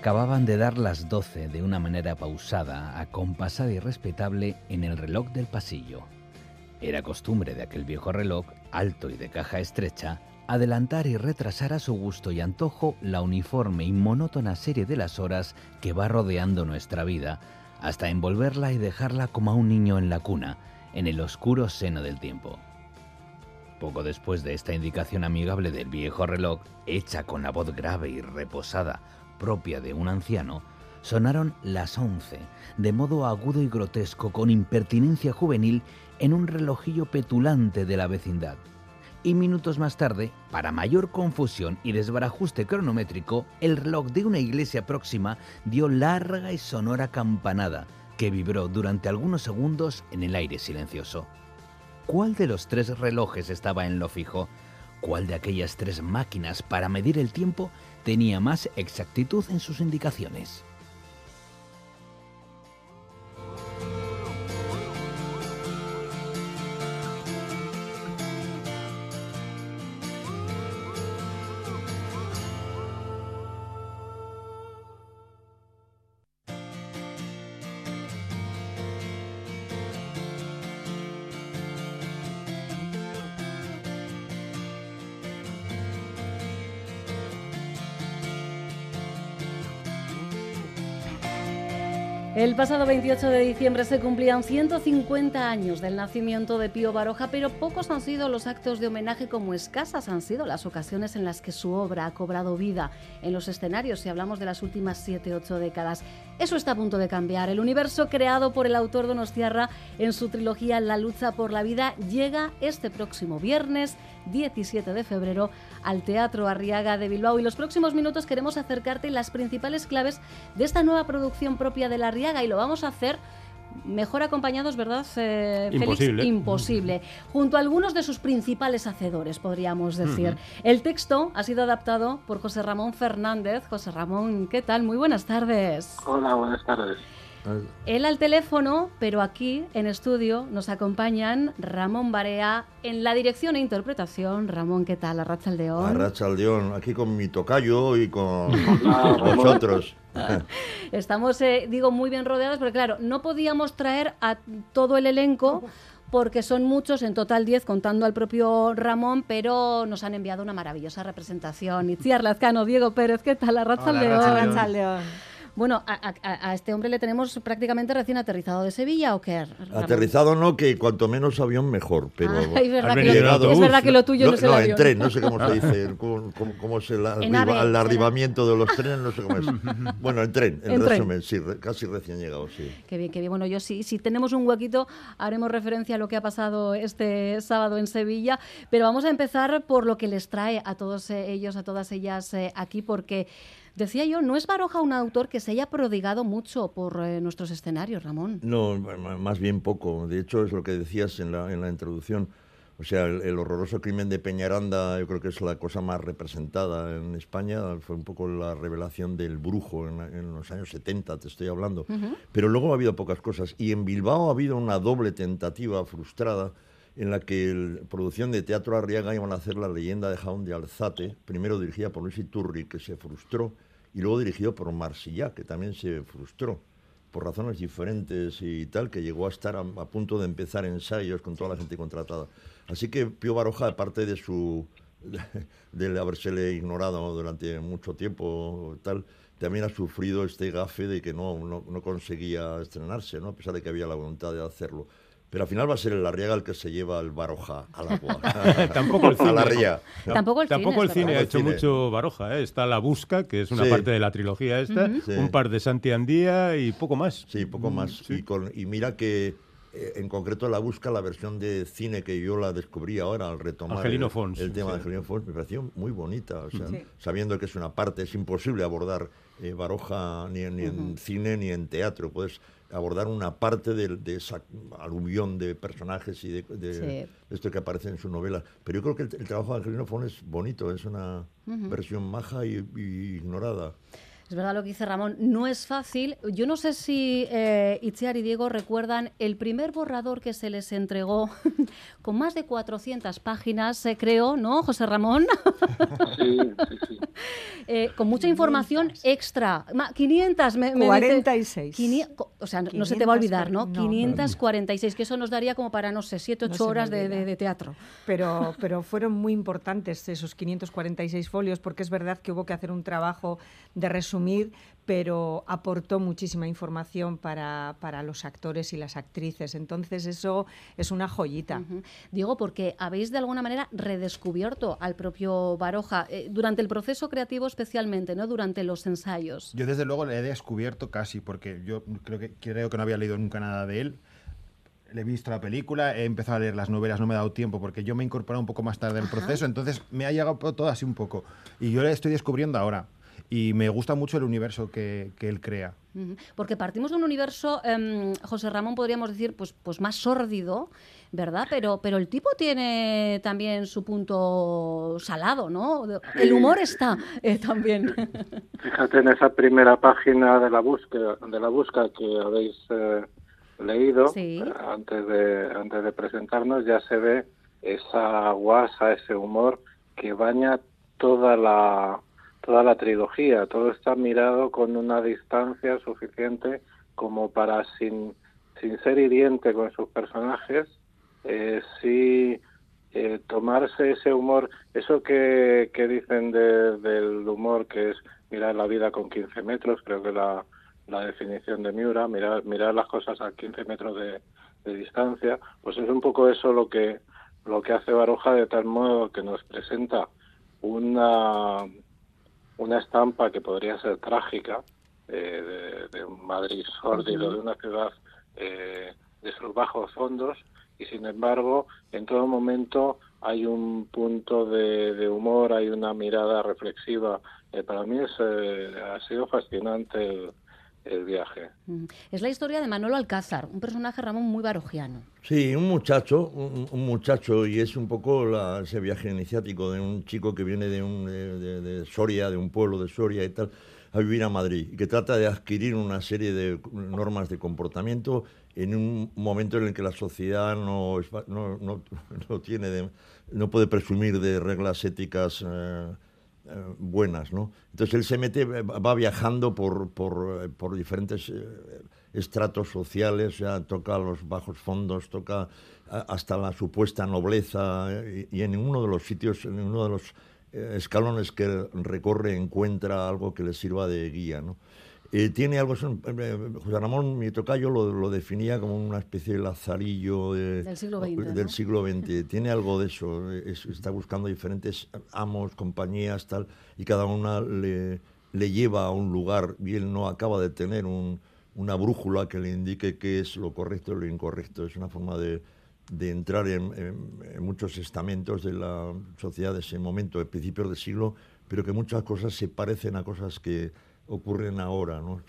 Acababan de dar las doce de una manera pausada, acompasada y respetable en el reloj del pasillo. Era costumbre de aquel viejo reloj, alto y de caja estrecha, adelantar y retrasar a su gusto y antojo la uniforme y monótona serie de las horas que va rodeando nuestra vida, hasta envolverla y dejarla como a un niño en la cuna, en el oscuro seno del tiempo. Poco después de esta indicación amigable del viejo reloj, hecha con la voz grave y reposada propia de un anciano, sonaron las once, de modo agudo y grotesco, con impertinencia juvenil, en un relojillo petulante de la vecindad. Y minutos más tarde, para mayor confusión y desbarajuste cronométrico, el reloj de una iglesia próxima dio larga y sonora campanada, que vibró durante algunos segundos en el aire silencioso. ¿Cuál de los tres relojes estaba en lo fijo? ¿Cuál de aquellas tres máquinas para medir el tiempo tenía más exactitud en sus indicaciones? Pasado 28 de diciembre se cumplían 150 años del nacimiento de Pío Baroja, pero pocos han sido los actos de homenaje como escasas han sido las ocasiones en las que su obra ha cobrado vida en los escenarios, si hablamos de las últimas 7-8 décadas. Eso está a punto de cambiar. El universo creado por el autor Donostiarra en su trilogía La lucha por la vida llega este próximo viernes 17 de febrero al Teatro Arriaga de Bilbao. Y los próximos minutos queremos acercarte las principales claves de esta nueva producción propia de la Arriaga y lo vamos a hacer mejor acompañados, ¿verdad, eh, Imposible. Imposible. Junto a algunos de sus principales hacedores, podríamos decir. El texto ha sido adaptado por José Ramón Fernández. José Ramón, ¿qué tal? Muy buenas tardes. Hola, buenas tardes. Él al teléfono, pero aquí en estudio nos acompañan Ramón Barea en la dirección e interpretación. Ramón, ¿qué tal? Arracha Aldeón. Arracha Aldeón, aquí con mi tocayo y con vosotros. Estamos, eh, digo, muy bien rodeados, pero claro, no podíamos traer a todo el elenco porque son muchos, en total 10, contando al propio Ramón, pero nos han enviado una maravillosa representación. Itziar Lazcano, Diego Pérez, ¿qué tal? Arracha Aldeón. Bueno, a, este hombre le tenemos prácticamente recién aterrizado de Sevilla o qué? Aterrizado no, que cuanto menos avión mejor, pero ah, es, verdad que lo, es, verdad que lo, tuyo no, es el no, avión. en tren, no sé cómo se dice, cómo, cómo es el, arribamiento de los trenes, no sé cómo es. Bueno, en tren, en, resumen, sí, casi recién llegado, sí. Qué bien, qué bien. Bueno, yo sí, si tenemos un huequito, haremos referencia a lo que ha pasado este sábado en Sevilla, pero vamos a empezar por lo que les trae a todos eh, ellos, a todas ellas eh, aquí, porque Decía yo, ¿no es Baroja un autor que se haya prodigado mucho por eh, nuestros escenarios, Ramón? No, más bien poco. De hecho, es lo que decías en la, en la introducción. O sea, el, horroroso crimen de Peñaranda yo creo que es la cosa más representada en España. Fue un poco la revelación del brujo en, los años 70, te estoy hablando. Pero luego ha habido pocas cosas. Y en Bilbao ha habido una doble tentativa frustrada en la que la producción de Teatro Arriaga iban a hacer La leyenda de Jaun de Alzate, primero dirigida por Luis Iturri, que se frustró, y luego dirigido por Marsillac, que también se frustró por razones diferentes y tal, que llegó a estar a, punto de empezar ensayos con toda la gente contratada. Así que Pío Baroja, aparte de su de, habérsele ignorado durante mucho tiempo tal, también ha sufrido este gafe de que no, no, no conseguía estrenarse, ¿no? a pesar de que había la voluntad de hacerlo. Pero al final va a ser el Arriaga el que se lleva el Baroja al agua. Tampoco el cine. A la ría. Tampoco el Tampoco el cine ha hecho mucho Baroja. ¿eh? Está La Busca, que es una parte de la trilogía esta, un par de Santi Andía y poco más. Sí, poco más. Y, con, y mira que eh, en concreto La Busca, la versión de cine que yo la descubrí ahora al retomar el, el, tema de Angelino Fons, me pareció muy bonita. O sea, Sabiendo que es una parte, es imposible abordar eh, Baroja ni, ni en cine ni en teatro. Puedes abordar una parte de, de esa aluvión de personajes y de, esto que aparece en su novela. Pero yo creo que el, trabajo de Angelino Fon es bonito, es una versión maja y, ignorada. Es verdad lo que dice Ramón, no es fácil. Yo no sé si eh, Itziar y Diego recuerdan el primer borrador que se les entregó con más de 400 páginas, se creó, ¿no, José Ramón? Sí, sí, sí. Eh, con mucha información extra. 500, me, 46. o sea, no se te va a olvidar, ¿no? 546, que eso nos daría como para, no sé, 7, 8 horas de, de, teatro. Pero, pero fueron muy importantes esos 546 folios, porque es verdad que hubo que hacer un trabajo de resumir, pero aportó muchísima información para, para, los actores y las actrices. Entonces eso es una joyita. Digo, porque habéis de alguna manera redescubierto al propio Baroja eh, durante el proceso creativo especialmente, ¿no? Durante los ensayos. Yo desde luego le he descubierto casi, porque yo creo que, creo que no había leído nunca nada de él le he visto la película, he empezado a leer las novelas, no me he dado tiempo porque yo me he incorporado un poco más tarde en el proceso, entonces me ha llegado todo así un poco. Y yo le estoy descubriendo ahora y me gusta mucho el universo que, él crea. Porque partimos de un universo, em, José Ramón, podríamos decir, pues, pues más sórdido, ¿verdad? Pero, pero el tipo tiene también su punto salado, ¿no? El humor está eh, también. Fíjate en esa primera página de la búsqueda, de la búsqueda que habéis eh, leído antes de antes de presentarnos, ya se ve esa guasa, ese humor que baña toda la toda la trilogía. Todo está mirado con una distancia suficiente como para, sin, sin ser hiriente con sus personajes, eh, sí eh, tomarse ese humor, eso que, que dicen del humor que es mirar la vida con 15 metros, creo que la, la definición de Miura, mirar, mirar las cosas a 15 metros de, de distancia, pues es un poco eso lo que lo que hace Baroja de tal modo que nos presenta una una estampa que podría ser trágica eh, de, un Madrid sórdido, de una ciudad eh, de sus bajos fondos, y sin embargo, en todo momento hay un punto de, humor, hay una mirada reflexiva. Eh, para mí es, ha sido fascinante el, el viaje. Es la historia de Manolo Alcázar, un personaje, Ramón, muy barojiano. Sí, un muchacho, un, muchacho, y es un poco ese viaje iniciático de un chico que viene de, un, de, Soria, de un pueblo de Soria y tal, a vivir a Madrid, y que trata de adquirir una serie de normas de comportamiento en un momento en el que la sociedad no, no, no, tiene no puede presumir de reglas éticas. Eh, buenas, ¿no? Entonces él se mete, va viajando por, por, por diferentes eh, estratos sociales, ya toca los bajos fondos, toca hasta la supuesta nobleza, eh, y, en uno de los sitios, en uno de los escalones que recorre encuentra algo que le sirva de guía, ¿no? Eh, tiene algo, eh, José Ramón, mi tocayo lo, lo, definía como una especie de lazarillo del siglo XX. Del siglo XX. tiene algo de eso, está buscando diferentes amos, compañías, tal, y cada una le, le, lleva a un lugar y él no acaba de tener un, una brújula que le indique qué es lo correcto y lo incorrecto. Es una forma de, de entrar en, en, muchos estamentos de la sociedad de ese momento, de principios del siglo, pero que muchas cosas se parecen a cosas que ocurren ahora. ¿no?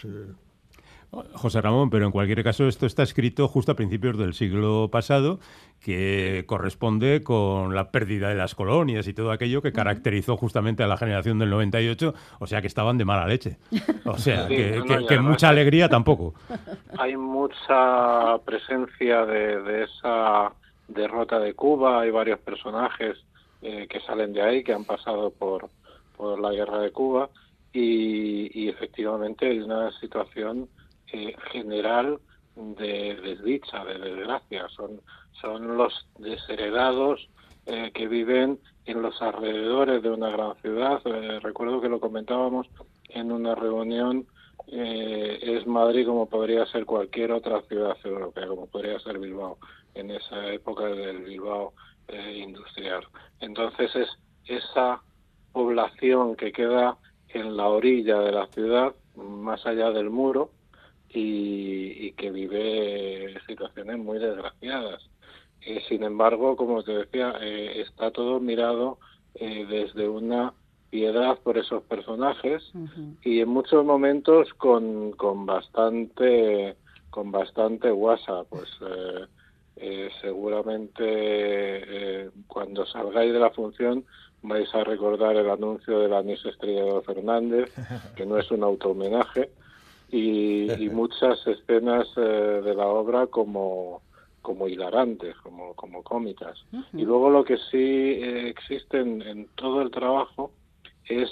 José Ramón, pero en cualquier caso esto está escrito justo a principios del siglo pasado, que corresponde con la pérdida de las colonias y todo aquello que caracterizó justamente a la generación del 98, o sea que estaban de mala leche. O sea, que, mucha alegría tampoco. Hay mucha presencia de, esa derrota de Cuba, hay varios personajes eh, que salen de ahí, que han pasado por, por la guerra de Cuba y, efectivamente hay una situación eh, general de desdicha, de desgracia. Son, son los desheredados eh, que viven en los alrededores de una gran ciudad. Eh, recuerdo que lo comentábamos en una reunión. es Madrid como podría ser cualquier otra ciudad europea, como podría ser Bilbao, en esa época del Bilbao industrial. Entonces es esa población que queda en la orilla de la ciudad, más allá del muro, y, que vive situaciones muy desgraciadas. Eh, sin embargo, como te decía, eh, está todo mirado eh, desde una piedad por esos personajes y en muchos momentos con, con bastante con bastante guasa pues seguramente cuando salgáis de la función vais a recordar el anuncio del anís estrellado Fernández, que no es un auto-homenaje, y, muchas escenas eh, de la obra como, como hilarantes, como, como cómicas. Y luego lo que sí eh, existe en, todo el trabajo es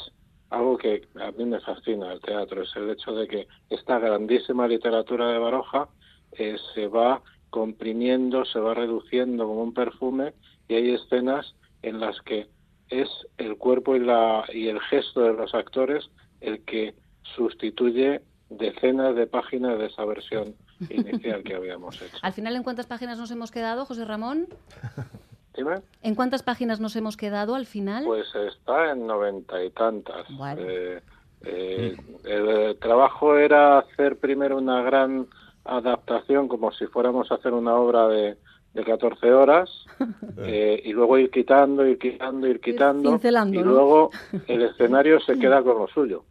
algo que a mí me fascina el teatro, es el hecho de que esta grandísima literatura de Baroja eh, se va comprimiendo, se va reduciendo como un perfume y hay escenas en las que es el cuerpo y, la, y el gesto de los actores el que sustituye decenas de páginas de esa versión inicial que habíamos hecho. Al final, ¿en cuántas páginas nos hemos quedado, José Ramón? Dime. ¿En cuántas páginas nos hemos quedado al final? Pues está en noventa y tantas. Eh, eh, el trabajo era hacer primero una gran adaptación, como si fuéramos a hacer una obra de, de 14 horas, eh, y luego ir quitando, ir quitando, ir quitando, y luego el escenario se queda con lo suyo.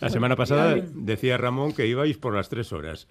La semana pasada decía Ramón que ibais por las tres horas.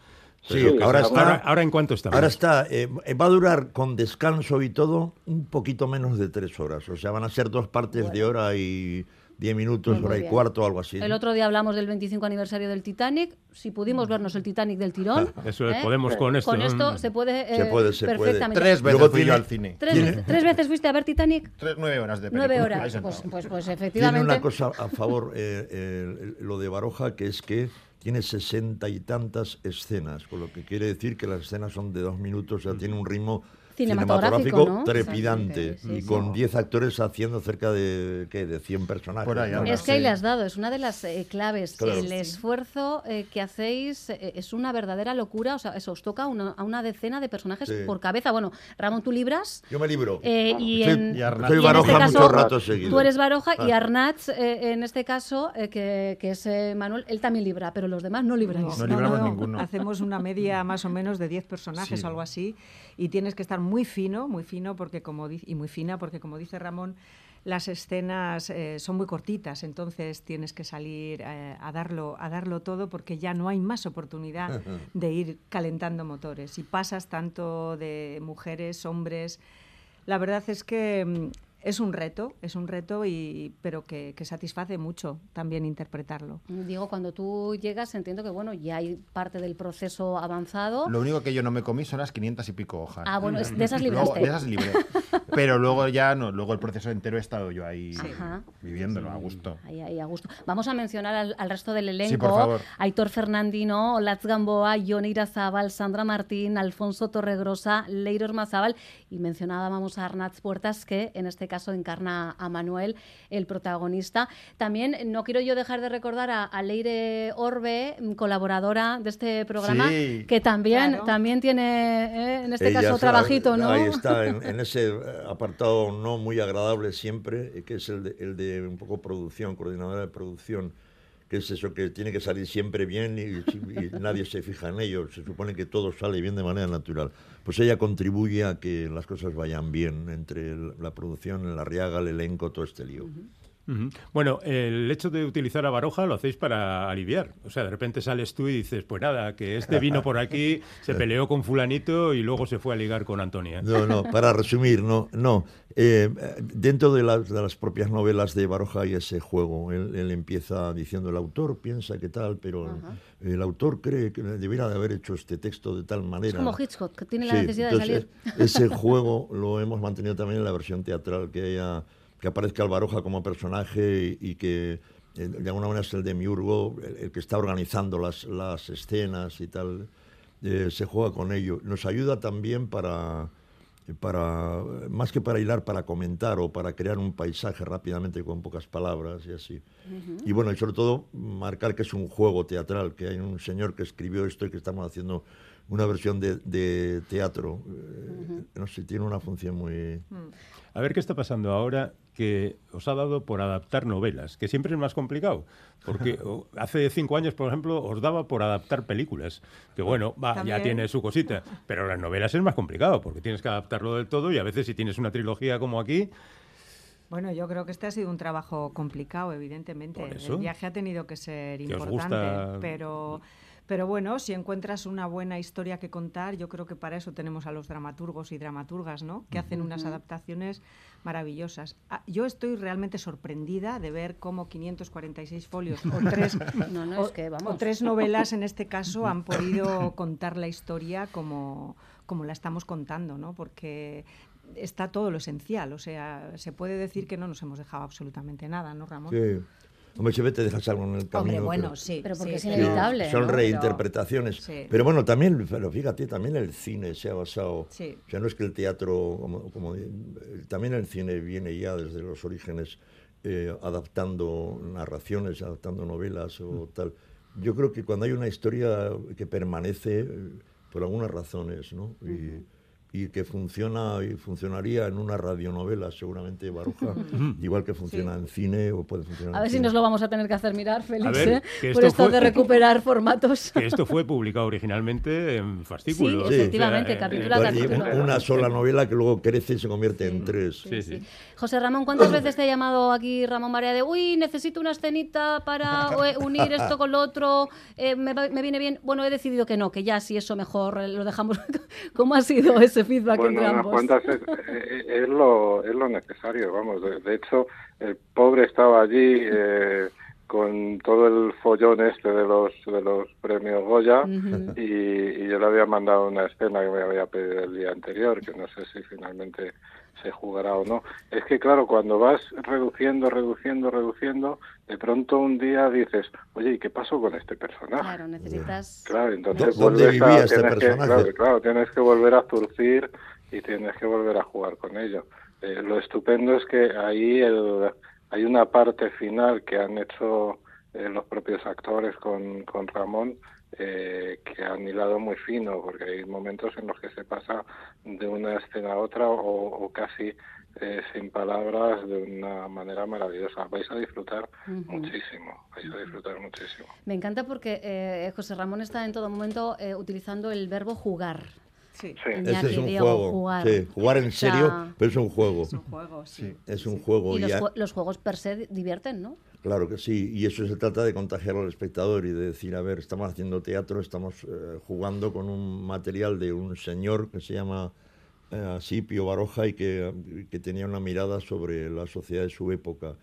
Sí, ahora, está, ahora, en cuánto está. Ahora está, eh, va a durar con descanso y todo un poquito menos de tres horas. O sea, van a ser dos partes de hora y diez minutos, hora y cuarto, algo así. El otro día hablamos del 25 aniversario del Titanic. Si pudimos vernos el Titanic del tirón. Eso ¿eh? podemos con esto. Con esto se puede, se puede, se perfectamente. Tres veces fui yo al cine. ¿Tres, veces fuiste a ver Titanic? nueve horas de película. Nueve horas. Pues, pues, pues, efectivamente. Tiene una cosa a favor, eh, lo de Baroja, que es que tiene sesenta y tantas escenas, con lo que quiere decir que las escenas son de dos minutos, o sea, tiene un ritmo cinematográfico, trepidante y con 10 actores haciendo cerca de, ¿qué? de 100 personajes. es que ahí le has dado, es una de las eh, claves. El esfuerzo eh, que hacéis eh, es una verdadera locura, o sea, eso os toca una, a una decena de personajes por cabeza. Bueno, Ramón, tú libras. Yo me libro. y, en, Soy Baroja este mucho rato seguido. Tú eres Baroja y ah. Arnaz, en este caso, que, que, es Manuel, él también libra, pero los demás no libráis. No, libramos ninguno. Hacemos una media más o menos de 10 personajes o algo así y tienes que estar muy fino, muy fino porque como y muy fina porque como dice Ramón, las escenas eh, son muy cortitas, entonces tienes que salir eh, a darlo a darlo todo porque ya no hay más oportunidad de ir calentando motores y pasas tanto de mujeres, hombres. La verdad es que mm, es un reto, es un reto, y, pero que, satisface mucho también interpretarlo. Digo, cuando tú llegas entiendo que bueno ya hay parte del proceso avanzado. Lo único que yo no me comí son las 500 y pico hojas. Ah, bueno, de esas libraste. de esas libré. Pero luego ya no, luego el proceso entero he estado yo ahí viviéndolo a gusto. Ahí, ahí, a gusto. Vamos a mencionar al, resto del elenco. Sí, por favor. Aitor Fernandino, Latz Gamboa, Yonira Zabal, Sandra Martín, Alfonso Torregrosa, Leiros Mazábal y mencionábamos a Arnaz Puertas que en este caso encarna a Manuel, el protagonista. También no quiero yo dejar de recordar a, Leire Orbe, colaboradora de este programa, que también, también tiene, eh, en este caso, trabajito, ¿no? Ahí está, en, ese apartado no muy agradable siempre, que es el de, el un poco producción, coordinadora de producción que es eso que tiene que salir siempre bien y, nadie se fija en ello, se supone que todo sale bien de manera natural. Pues ella contribuye a que las cosas vayan bien entre la producción, la riaga, el elenco, todo este lío. Bueno, el hecho de utilizar a Baroja lo hacéis para aliviar. O sea, de repente sales tú y dices, pues nada, que este vino por aquí, se peleó con fulanito y luego se fue a ligar con Antonia. No, no, para resumir, no, no. Eh, dentro de las, de las, propias novelas de Baroja hay ese juego. Él, empieza diciendo, el autor piensa que tal, pero el autor cree que debiera de haber hecho este texto de tal manera. Es como Hitchcock, que tiene la necesidad de salir. Ese juego lo hemos mantenido también en la versión teatral que haya que aparezca Alvaroja como personaje y, que eh, de alguna manera es el de Miurgo, el, que está organizando las, las escenas y tal, eh, se juega con ello. Nos ayuda también para, para, más que para hilar, para comentar o para crear un paisaje rápidamente con pocas palabras y así. Y bueno, y sobre todo marcar que es un juego teatral, que hay un señor que escribió esto y que estamos haciendo una versión de, teatro. Eh, no sé, tiene una función muy... A ver qué está pasando ahora que os ha dado por adaptar novelas, que siempre es más complicado, porque hace cinco años, por ejemplo, os daba por adaptar películas, que bueno, va, ya tiene su cosita, pero las novelas es más complicado, porque tienes que adaptarlo del todo y a veces si tienes una trilogía como aquí... Bueno, yo creo que este ha sido un trabajo complicado, evidentemente. El viaje ha tenido que ser importante, pero Pero bueno, si encuentras una buena historia que contar, yo creo que para eso tenemos a los dramaturgos y dramaturgas, ¿no? Que hacen unas adaptaciones maravillosas. Ah, yo estoy realmente sorprendida de ver cómo 546 folios o tres, o tres novelas en este caso han podido contar la historia como, como la estamos contando, ¿no? Porque está todo lo esencial. O sea, se puede decir que no nos hemos dejado absolutamente nada, ¿no, Ramón? Sí. Hombre, siempre te dejas algo en el camino. Hombre, bueno, pero, sí. Pero porque es inevitable. son reinterpretaciones. Pero, bueno, también, pero fíjate, también el cine se ha basado. O sea, no es que el teatro, como, como también el cine viene ya desde los orígenes eh, adaptando narraciones, adaptando novelas o mm. tal. Yo creo que cuando hay una historia que permanece, eh, por algunas razones, ¿no? Y, y que funciona y funcionaría en una radionovela seguramente Baruja, igual que funciona en cine o puede funcionar. A ver si nos lo vamos a tener que hacer mirar, Félix, ¿eh? por esto de recuperar formatos. Que esto fue publicado originalmente en fascículos. Sí, efectivamente, capítulo a capítulo. Una sola novela que luego crece y se convierte en tres. José Ramón, ¿cuántas veces te ha llamado aquí Ramón María de, uy, necesito una escenita para eh, unir esto con lo otro, eh, me, me viene bien? Bueno, he decidido que no, que ya si eso mejor lo dejamos. ¿Cómo ha sido ese feedback bueno, entre ambos. cuantas es, es, lo, es lo necesario, vamos. De, hecho, el pobre estaba allí eh, con todo el follón este de los de los premios Goya y, yo le había mandado una escena que me había pedido el día anterior, que no sé si finalmente se jugará o no. Es que claro, cuando vas reduciendo, reduciendo, reduciendo, de pronto un día dices, oye, ¿y qué pasó con este personaje? Claro, necesitas... Claro, entonces ¿Dónde vivía este personaje? claro, tienes que volver a zurcir y tienes que volver a jugar con ello. Eh, lo estupendo es que ahí el, hay una parte final que han hecho eh, los propios actores con, con Ramón eh, que han hilado muy fino, porque hay momentos en los que se pasa de una escena a otra o, casi sin palabras de una manera maravillosa. Vais a disfrutar muchísimo, vais a disfrutar muchísimo. Me encanta porque José Ramón está en todo momento utilizando el verbo jugar. Sí. Ese es un juego. Jugar. Sí. jugar en serio, pero es un juego. Es un juego, sí. Es un juego. Y los, juegos per se divierten, ¿no? Claro que sí, y eso se trata de contagiar al espectador y de decir, a ver, estamos haciendo teatro, estamos eh, jugando con un material de un señor que se llama eh, así Pío Baroja y que, que, tenía una mirada sobre la sociedad de su época.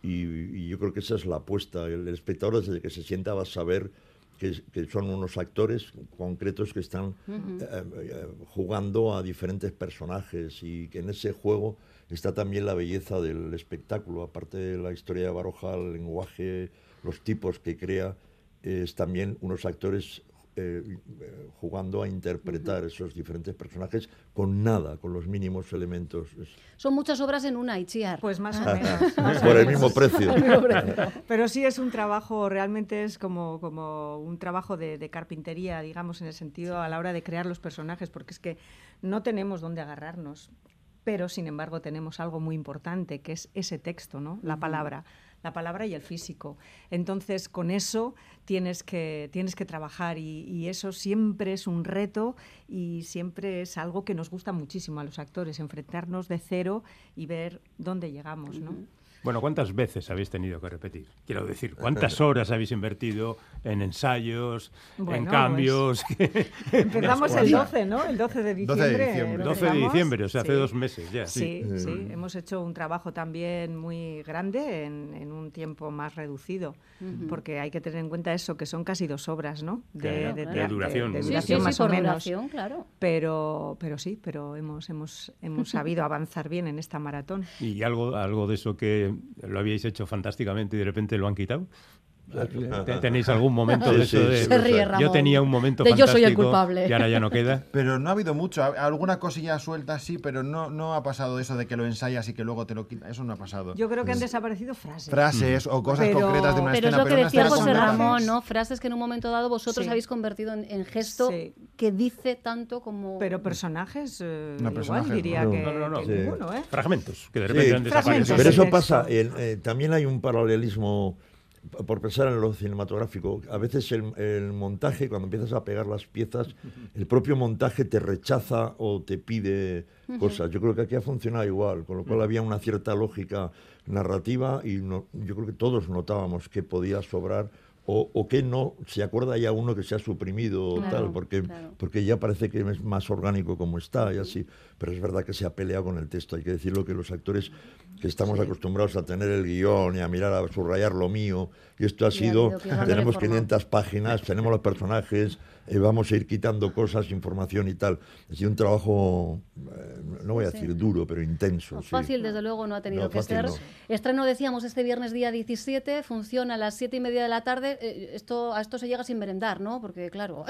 Y, yo creo que esa es la apuesta. El, el espectador desde que se sienta va a saber que, son unos actores concretos que están eh, eh, jugando a diferentes personajes y que en ese juego está también la belleza del espectáculo, aparte de la historia de Baroja, el lenguaje, los tipos que crea, es también unos actores eh, jugando a interpretar esos diferentes personajes con nada, con los mínimos elementos. Son muchas obras en una, Itziar. Pues más o menos. Por el mismo precio. Pero sí es un trabajo, realmente es como, como un trabajo de, de, carpintería, digamos, en el sentido a la hora de crear los personajes, porque es que no tenemos dónde agarrarnos. Pero, sin embargo, tenemos algo muy importante, que es ese texto, ¿no? La palabra la palabra y el físico. Entonces, con eso tienes que, tienes que trabajar y, eso siempre es un reto y siempre es algo que nos gusta muchísimo a los actores, enfrentarnos de cero y ver dónde llegamos, ¿no? Bueno, ¿cuántas veces habéis tenido que repetir? Quiero decir, ¿cuántas horas habéis invertido en ensayos, en cambios? empezamos el 12, ¿no? El 12 de diciembre. 12 de diciembre, 12 de diciembre o sea, hace dos meses ya. Sí, sí, hemos hecho un trabajo también muy grande en, un tiempo más reducido, porque hay que tener en cuenta eso, que son casi dos obras, ¿no? De, duración. De, duración más o menos. claro. Pero, pero sí, pero hemos, hemos, hemos sabido avanzar bien en esta maratón. Y algo, algo de eso que lo habíais hecho fantásticamente y de repente lo han quitado. ¿Tenéis algún momento de eso? De, yo tenía un momento de fantástico yo soy el culpable. y ahora ya no queda. Pero no ha habido mucho. Alguna cosilla suelta sí, pero no, no ha pasado eso de que lo ensayas y que luego te lo quitas. Eso no ha pasado. Yo creo que han desaparecido frases. Frases o cosas concretas de una pero escena. Es lo que decía José Ramón, ¿no? Frases que en un momento dado vosotros habéis convertido en, gesto que dice tanto como... Pero personajes, eh, igual diría que, no, no, ninguno, ¿eh? Fragmentos, que de repente han desaparecido. Pero eso pasa, eh, también hay un paralelismo por pensar en lo cinematográfico, a veces el, montaje, cuando empiezas a pegar las piezas, el propio montaje te rechaza o te pide cosas. Yo creo que aquí ha funcionado igual, con lo cual había una cierta lógica narrativa y yo creo que todos notábamos que podía sobrar o, que no se acuerda ya uno que se ha suprimido o tal, porque, porque ya parece que es más orgánico como está y así. Pero es verdad que se ha peleado con el texto. Hay que decirlo que los actores que estamos acostumbrados a tener el guion y a mirar, a subrayar lo mío, y esto ha sido, tenemos 500 páginas, tenemos los personajes, eh, vamos a ir quitando cosas, información y tal. Ha sido un trabajo, eh, no voy a decir duro, pero intenso. Fácil, desde luego, no ha tenido que ser. Estreno, decíamos, este viernes día 17, funciona a las 7 y media de la tarde. Eh, esto, a esto se llega sin merendar, ¿no? Porque, claro.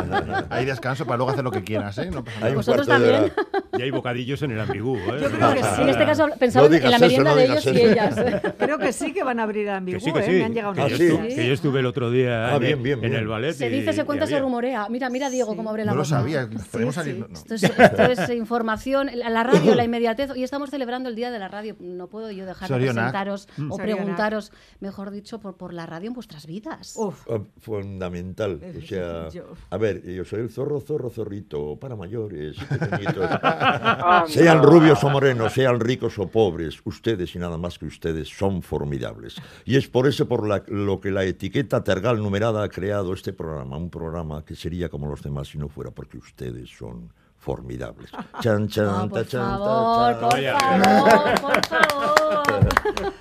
hay descanso para luego hacer lo que quieras, ¿eh? ¿Vosotros también? Y hay bocadillos en el ambigú, ¿eh? Yo creo que sí. En este caso, pensaba en la merienda de ellos y ellas. creo que sí que van a abrir el ambigú, sí, ¿eh? Me han llegado yo estuve, que yo estuve el otro día ah, en, el ballet. Se dice, se cuenta, se rumorea. Mira, mira Diego cómo abre la boca. No lo sabía. Podemos salir... Esto, es, esto es información, la radio, la inmediatez. Hoy estamos celebrando el Día de la Radio. No puedo yo dejar de presentaros mm. o preguntaros, mejor dicho, por, por la radio en vuestras vidas. Oh, fundamental. O sea, a ver, yo soy el zorro, zorro, zorrito, para mayores, sean rubios o morenos, sean ricos o pobres, ustedes y nada más que ustedes son formidables. Y es por eso por lo que la etiqueta Tergal numerada ha creado este programa, un programa que sería como los demás si no fuera porque ustedes son formidables. Chan, chan, por, favor, por favor, por favor,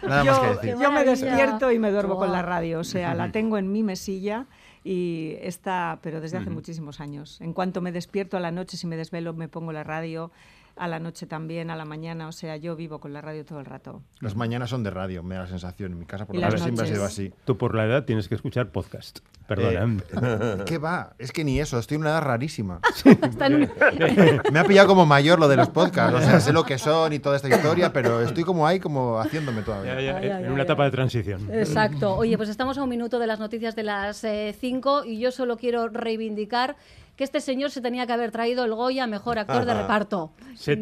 Nada más que decir. Yo me despierto y me duermo con la radio, o sea, la tengo en mi mesilla y está, pero desde hace muchísimos años. En cuanto me despierto a la noche, si me desvelo, me pongo la radio a la noche también, a la mañana, o sea, yo vivo con la radio todo el rato. Las mañanas son de radio, me da la sensación. En mi casa por la noche siempre ha sido así. Tú por la edad tienes que escuchar podcast. Perdona. Eh, ¿Qué va? Es que ni eso, estoy en una edad rarísima. me ha pillado como mayor lo de los podcasts, o sea, sé lo que son y toda esta historia, pero estoy como ahí, como haciéndome todavía. en una etapa de transición. Exacto. Oye, pues estamos a un minuto de las noticias de las 5 eh, y yo solo quiero reivindicar que este señor se tenía que haber traído el Goya mejor actor de reparto. Se,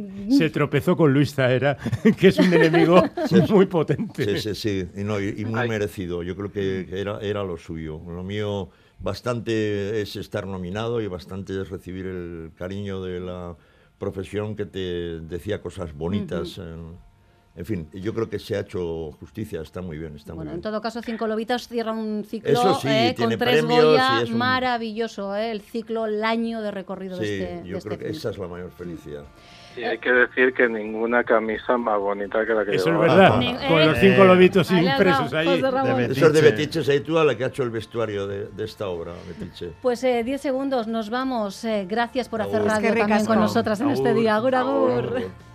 tropezó con Luis Zaera, que es un enemigo muy potente. Sí, sí, sí, y, muy merecido. Yo creo que era, era lo suyo. Lo mío bastante es estar nominado y bastante es recibir el cariño de la profesión que te decía cosas bonitas. En fin, yo creo que se ha hecho justicia, está muy bien. Está bueno, en todo caso, Cinco Lobitas cierra un ciclo eh, con tres Goya, maravilloso, eh, el ciclo, el año de recorrido de este yo este creo que esa es la mayor felicidad. Y hay que decir que ninguna camisa más bonita que la que Eso es verdad, con los cinco lobitos impresos ahí. Eso es de Betiche Seitua, la que ha hecho el vestuario de, de esta obra, Betiche. Pues 10 eh, segundos, nos vamos. Eh, gracias por hacer radio también con nosotras en este día. Agur, agur.